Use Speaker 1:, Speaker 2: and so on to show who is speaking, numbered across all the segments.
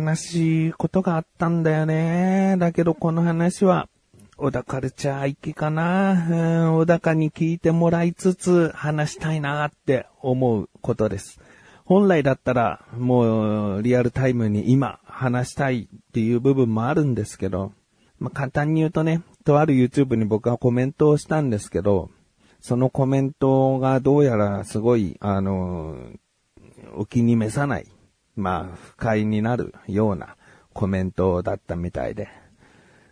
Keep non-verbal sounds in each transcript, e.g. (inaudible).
Speaker 1: 悲しいことがあったんだよね。だけどこの話は、小田カルチャー行きかな。うん、小高に聞いてもらいつつ話したいなって思うことです。本来だったらもうリアルタイムに今話したいっていう部分もあるんですけど、まあ、簡単に言うとね、とある YouTube に僕はコメントをしたんですけど、そのコメントがどうやらすごい、あの、お気に召さない、まあ、不快になるようなコメントだったみたいで。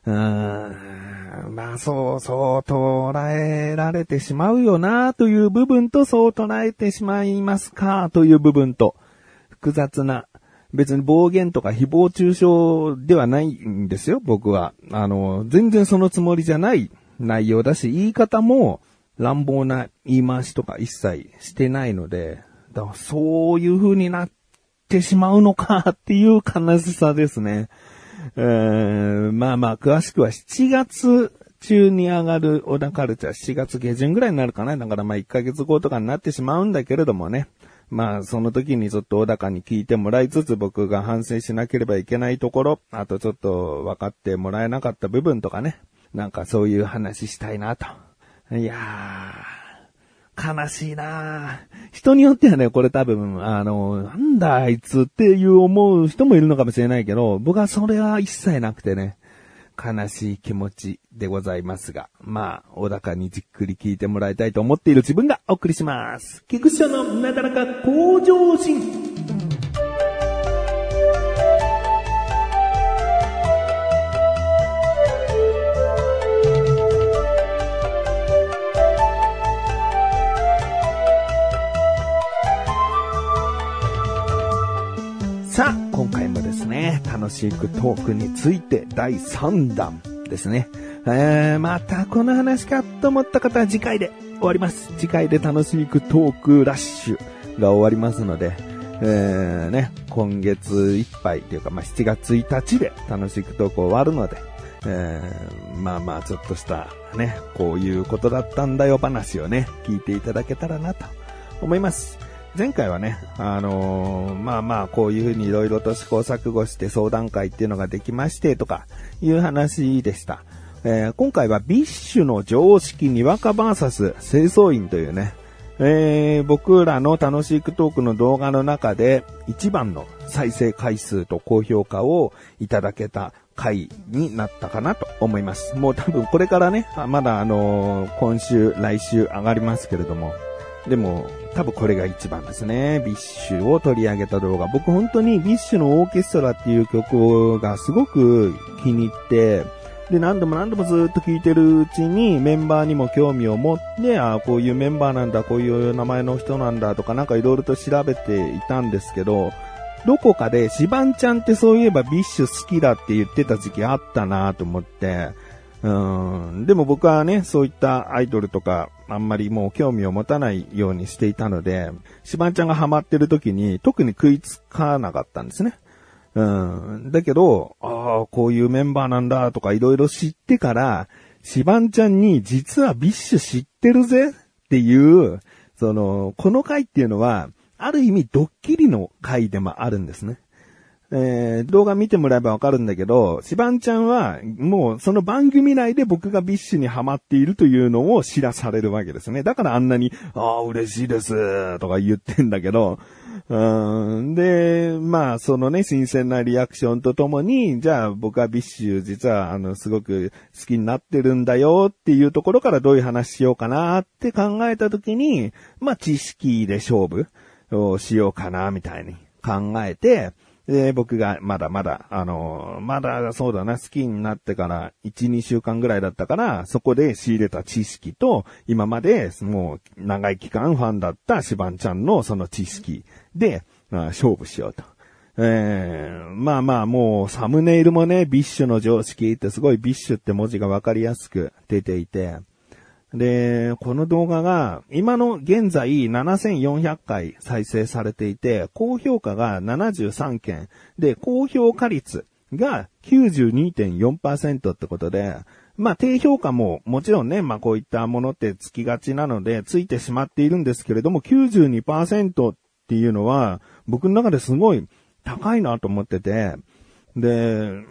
Speaker 1: うーん、まあそう、そう捉えられてしまうよなという部分と、そう捉えてしまいますかという部分と、複雑な、別に暴言とか誹謗中傷ではないんですよ、僕は。あの、全然そのつもりじゃない内容だし、言い方も乱暴な言い回しとか一切してないので、だからそういう風になってしまうのかっていう悲しさですね。えー、まあまあ、詳しくは7月中に上がる小田カルチャー、7月下旬ぐらいになるかな。だからまあ1ヶ月後とかになってしまうんだけれどもね。まあ、その時にちょっと小高に聞いてもらいつつ僕が反省しなければいけないところ、あとちょっと分かってもらえなかった部分とかね。なんかそういう話したいなと。いやー、悲しいな人によってはね、これ多分、あの、なんだあいつっていう思う人もいるのかもしれないけど、僕はそれは一切なくてね、悲しい気持ちでございますが、まあ、小高にじっくり聞いてもらいたいと思っている自分がお送りします。菊池のなだらか向上心。楽しくトークについて第3弾ですね。えー、またこの話かと思った方は次回で終わります。次回で楽しくトークラッシュが終わりますので、えー、ね、今月いっぱいというか、まあ、7月1日で楽しくトーク終わるので、えー、まあまあちょっとしたね、こういうことだったんだよ話をね、聞いていただけたらなと思います。前回はね、あのーまあまあ、こういうふうにいろいろと試行錯誤して相談会っていうのができましてとかいう話でした。えー今回は BiSH の常識にわか VS 清掃員というね、えー僕らの楽しいトークの動画の中で一番の再生回数と高評価をいただけた回になったかなと思います。もう多分これからね、まだあのー今週、来週上がりますけれども、でも、多分これが一番ですね。 BiSH を取り上げた動画。僕本当に BiSH のオーケストラっていう曲がすごく気に入って、で、何度も何度もずっと聴いてるうちにメンバーにも興味を持って、ああ、こういうメンバーなんだ、こういう名前の人なんだとかなんかいろいろと調べていたんですけど、どこかでシバンちゃんってそういえば BiSH 好きだって言ってた時期あったなと思って、うん。でも僕はね、そういったアイドルとか、あんまりもう興味を持たないようにしていたので、シバンちゃんがハマってる時に特に食いつかなかったんですね。うん。だけど、ああ、こういうメンバーなんだとかいろいろ知ってから、シバンちゃんに実は BiSH 知ってるぜっていう、その、この回っていうのは、ある意味ドッキリの回でもあるんですね。えー動画見てもらえばわかるんだけど、シバンちゃんは、もうその番組内で僕が BiSH にハマっているというのを知らされるわけですね。だからあんなに、ああ、嬉しいです、とか言ってんだけど、うんで、まあ、そのね、新鮮なリアクションとともに、じゃあ僕は BiSH 実は、あの、すごく好きになってるんだよっていうところからどういう話しようかなって考えたときに、まあ、知識で勝負をしようかな、みたいに考えて、で、僕がまだまだ、あの、まだそうだな、好きになってから1、2週間ぐらいだったから、そこで仕入れた知識と、今までもう長い期間ファンだったシバンちゃんのその知識で、まあ勝負しようと。えー、まあまあもうサムネイルもね、 BiSH の常識ってすごい BiSH って文字がわかりやすく出ていて、で、この動画が、今の現在7400回再生されていて、高評価が73件、で、高評価率が92.4%ってことで、まあ、低評価ももちろんね、まあこういったものってつきがちなので、ついてしまっているんですけれども、92%っていうのは、僕の中ですごい高いなと思ってて、で、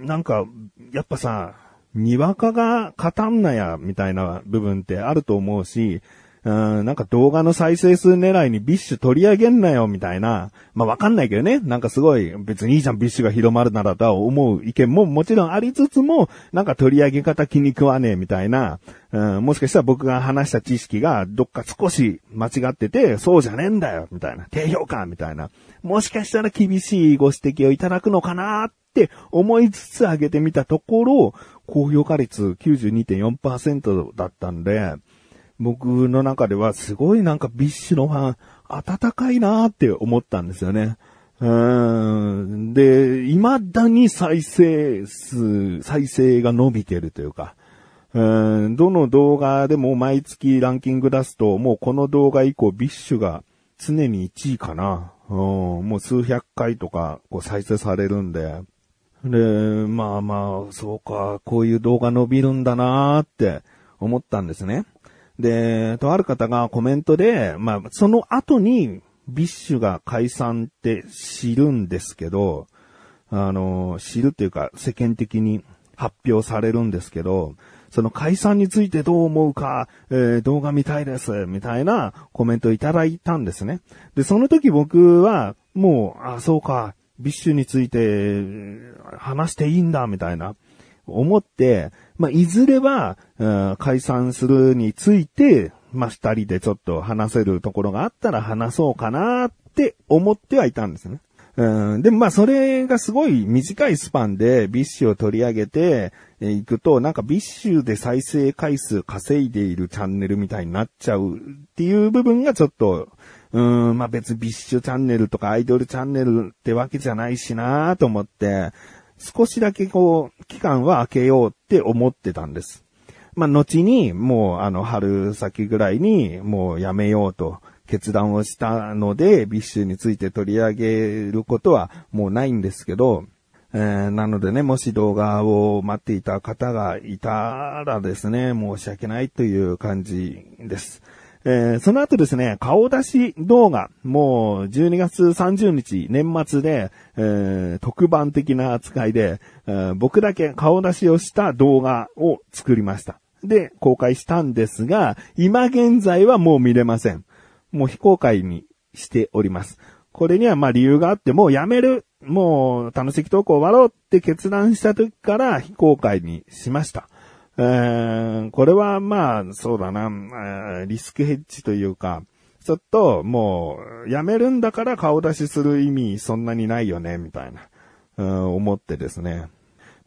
Speaker 1: なんか、やっぱさ、にわかが語んなや、みたいな部分ってあると思うし、うん、なんか動画の再生数狙いに BiSH 取り上げんなよ、みたいな。まあ、わかんないけどね。なんかすごい、別にいいじゃん、 BiSH が広まるならとは思う意見ももちろんありつつも、なんか取り上げ方気に食わねえ、みたいな。うん、もしかしたら僕が話した知識がどっか少し間違ってて、そうじゃねえんだよ、みたいな。低評価、みたいな。もしかしたら厳しいご指摘をいただくのかなって思いつつ上げてみたところ、高評価率92.4%だったんで、僕の中ではすごいなんか BiSH のファン、温かいなーって思ったんですよね。うんで、未だに再生数、再生が伸びてるというか、うんどの動画でも毎月ランキング出すと、もうこの動画以降 BiSH が常に1位かな。うん、もう数百回とかこう再生されるんで。で、まあまあ、そうか、こういう動画伸びるんだなーって思ったんですね。で、とある方がコメントで、まあ、その後に BiSH が解散って知るんですけど、あの、知るっていうか世間的に発表されるんですけど、その解散についてどう思うか、えー、動画見たいです、みたいなコメントをいただいたんですね。で、その時僕は、もう、あ、そうか、 BiSH について話していいんだ、みたいな、思って、まあ、いずれは、解散するについて、まあ、二人でちょっと話せるところがあったら話そうかなって思ってはいたんですね。うん、でもまそれがすごい短いスパンで BiSH を取り上げていくと、なんか BiSH で再生回数稼いでいるチャンネルみたいになっちゃうっていう部分がちょっと、うん、まあ別 BiSH チャンネルとかアイドルチャンネルってわけじゃないしなと思って、少しだけこう、期間は空けようって思ってたんです。まあ、後に、もう、あの、春先ぐらいに、もうやめようと決断をしたので、 BiSH について取り上げることはもうないんですけど、えー、なのでね、もし動画を待っていた方がいたらですね、申し訳ないという感じです。えー、その後ですね、顔出し動画、もう12月30日年末で、えー、特番的な扱いで、えー、僕だけ顔出しをした動画を作りました。で、公開したんですが、今現在はもう見れません。もう非公開にしております。これにはまあ理由があって、もうやめる、もう楽しき投稿終わろうって決断した時から非公開にしました。え、これはまあ、そうだな、リスクヘッジというか、ちょっともう、やめるんだから顔出しする意味そんなにないよね、みたいな、思ってですね。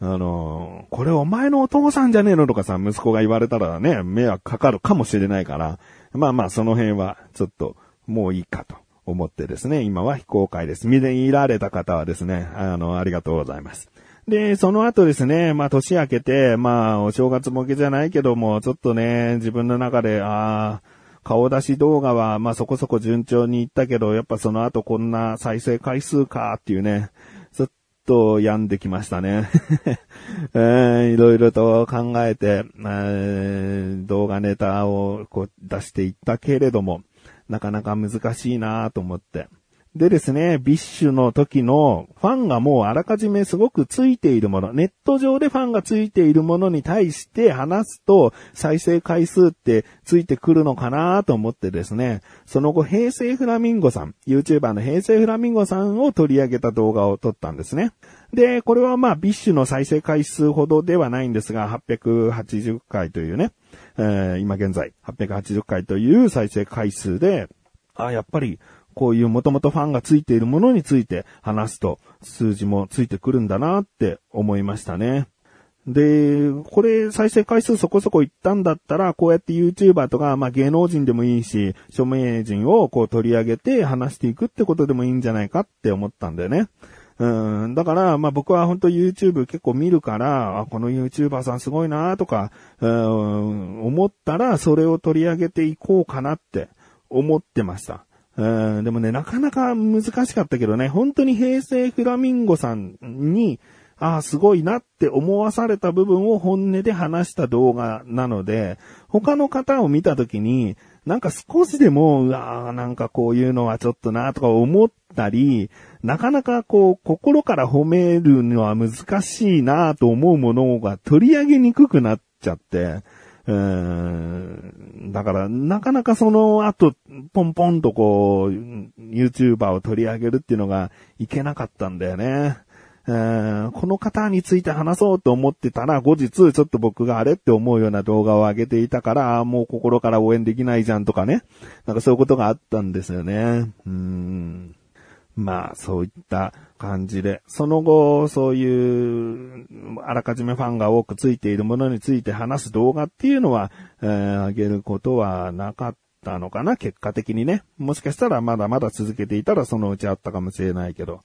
Speaker 1: あの、これお前のお父さんじゃねえのとかさ、息子が言われたらね、迷惑かかるかもしれないから、まあまあその辺はちょっともういいかと思ってですね、今は非公開です。見でいられた方はですね、あの、ありがとうございます。で、その後ですね、まあ年明けて、まあお正月もけじゃないけども、ちょっとね、自分の中で、ああ、顔出し動画は、まあそこそこ順調にいったけど、やっぱその後こんな再生回数かっていうね、ちょっと病んできましたね。え (laughs) ー、いろいろと考えて、えー、動画ネタをこう出していったけれども、なかなか難しいなと思って。でですね、 BiSH の時のファンがもうあらかじめすごくついているもの、ネット上でファンがついているものに対して話すと再生回数ってついてくるのかなと思ってですね、その後平成フラミンゴさん、YouTuber の平成フラミンゴさんを取り上げた動画を撮ったんですね。で、これはまあ BiSH の再生回数ほどではないんですが、880回というね、えー、今現在880回という再生回数で、あ、やっぱりこういうもともとファンがついているものについて話すと数字もついてくるんだなって思いましたね。で、これ再生回数そこそこいったんだったら、こうやって YouTuber とか、まあ芸能人でもいいし、著名人をこう取り上げて話していくってことでもいいんじゃないかって思ったんだよね。うん、だから、まあ僕は本当 YouTube 結構見るから、あ、この YouTuber さんすごいなとか、うん、思ったらそれを取り上げていこうかなって思ってました。うん、でもね、なかなか難しかったけどね、本当に平成フラミンゴさんに、ああ、すごいなって思わされた部分を本音で話した動画なので、他の方を見たときに、なんか少しでも、うわーなんかこういうのはちょっとなとか思ったり、なかなかこう、心から褒めるのは難しいなと思うものが取り上げにくくなっちゃって、うんだから、なかなかその後、ポンポンとこう、YouTuber を取り上げるっていうのがいけなかったんだよね。この方について話そうと思ってたら、後日ちょっと僕があれって思うような動画を上げていたから、もう心から応援できないじゃんとかね。なんかそういうことがあったんですよね。うんまあ、そういった感じで、その後、そういう、あらかじめファンが多くついているものについて話す動画っていうのは、えー、上げることはなかったのかな、結果的にね。もしかしたらまだまだ続けていたらそのうちあったかもしれないけど。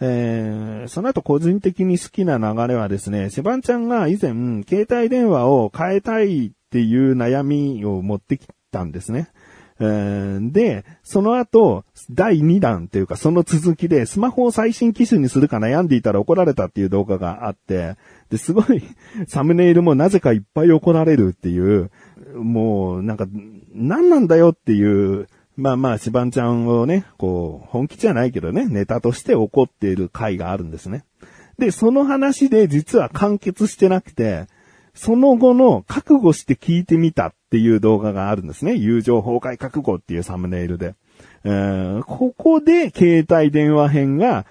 Speaker 1: えー、その後個人的に好きな流れはですね、シバンちゃんが以前、携帯電話を変えたいっていう悩みを持ってきたんですね。で、その後、第2弾っていうかその続きでスマホを最新機種にするか悩んでいたら怒られたっていう動画があって、で、すごい (laughs) サムネイルもなぜかいっぱい怒られるっていう、もうなんか、何なんだよっていう、まあまあ、シバンちゃんをね、こう、本気じゃないけどね、ネタとして怒っている回があるんですね。で、その話で実は完結してなくて、その後の覚悟して聞いてみたっていう動画があるんですね。友情崩壊覚悟っていうサムネイルで。え、ここで携帯電話編が、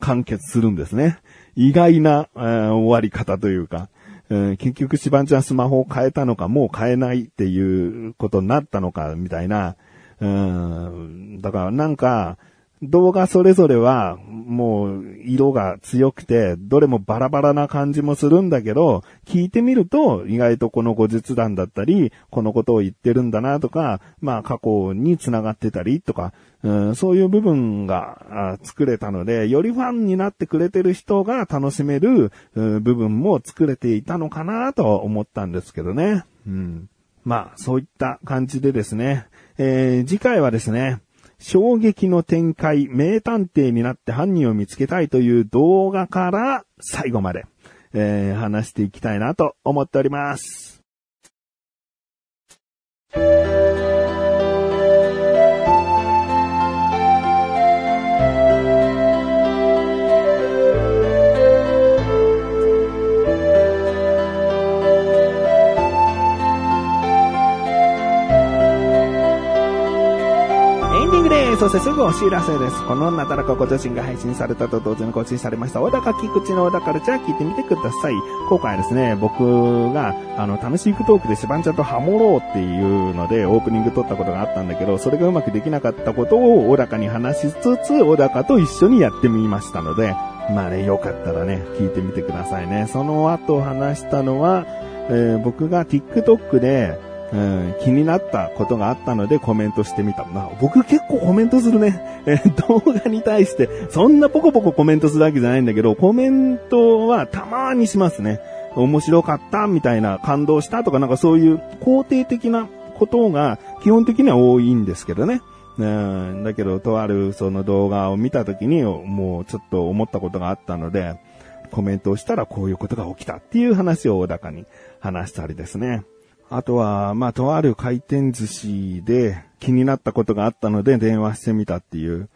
Speaker 1: 完結するんですね。意外な、終わり方というか、結局シバンちゃんスマホを変えたのか、もう変えないっていうことになったのか、みたいな。だからなんか、動画それぞれは、もう、色が強くて、どれもバラバラな感じもするんだけど、聞いてみると、意外とこの後日談だったり、このことを言ってるんだなとか、まあ過去に繋がってたりとか、うん、そういう部分が作れたので、よりファンになってくれてる人が楽しめる、部分も作れていたのかなと思ったんですけどね。うん。まあ、そういった感じでですね、えー、次回はですね、衝撃の展開、名探偵になって犯人を見つけたいという動画から最後まで、えー、話していきたいなと思っております。してすぐお知らせです。このなだらかご自身が配信されたと同時に更新されました、小高菊池の小高ルチャー聞いてみてください。今回はですね、僕が、あの、楽しいクトークでシバンちゃんとハモろうっていうので、オープニング撮ったことがあったんだけど、それがうまくできなかったことを小高に話しつつ、小高と一緒にやってみましたので、まあね、よかったらね、聞いてみてくださいね。その後話したのは、えー、僕が TikTok で、うん、気になったことがあったのでコメントしてみた。まあ、僕結構コメントするね。(laughs) え動画に対して、そんなポコポココメントするわけじゃないんだけど、コメントはたまにしますね。面白かったみたいな、感動したとかなんかそういう肯定的なことが基本的には多いんですけどね。うん、だけど、とあるその動画を見たときに、もうちょっと思ったことがあったので、コメントをしたらこういうことが起きたっていう話を大高に話したりですね。あとは、まあ、とある回転寿司で気になったことがあったので電話してみたっていう、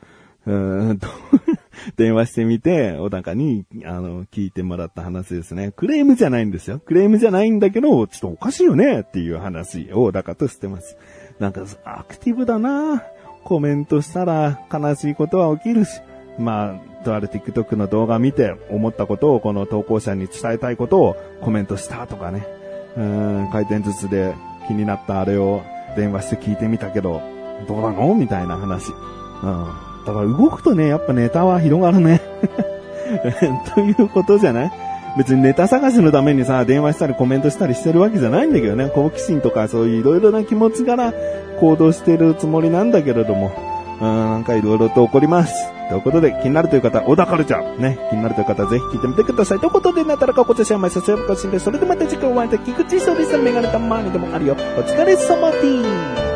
Speaker 1: うんと (laughs) 電話してみて、小高に、あの、聞いてもらった話ですね。クレームじゃないんですよ。クレームじゃないんだけど、ちょっとおかしいよねっていう話を小高としてます。なんか、アクティブだなコメントしたら悲しいことは起きるし、まあ、とある TikTok の動画見て思ったことをこの投稿者に伝えたいことをコメントしたとかね。うん、回転寿司で気になったあれを電話して聞いてみたけど、どうなの？みたいな話。うん。だから動くとね、やっぱネタは広がるね。(laughs) ということじゃない？別にネタ探しのためにさ、電話したりコメントしたりしてるわけじゃないんだけどね。好奇心とかそういういろいろな気持ちから行動してるつもりなんだけれども、うん、なんかいろいろと起こります。ということで、気になるという方、小田カルチャー、ね、気になるという方、ぜひ聞いてみてください。ということで、なったらかこちらしゃまいさすがかしんで、それでまた次回お会いできくちそうです。メガネたまにでもあるよ。お疲れ様です。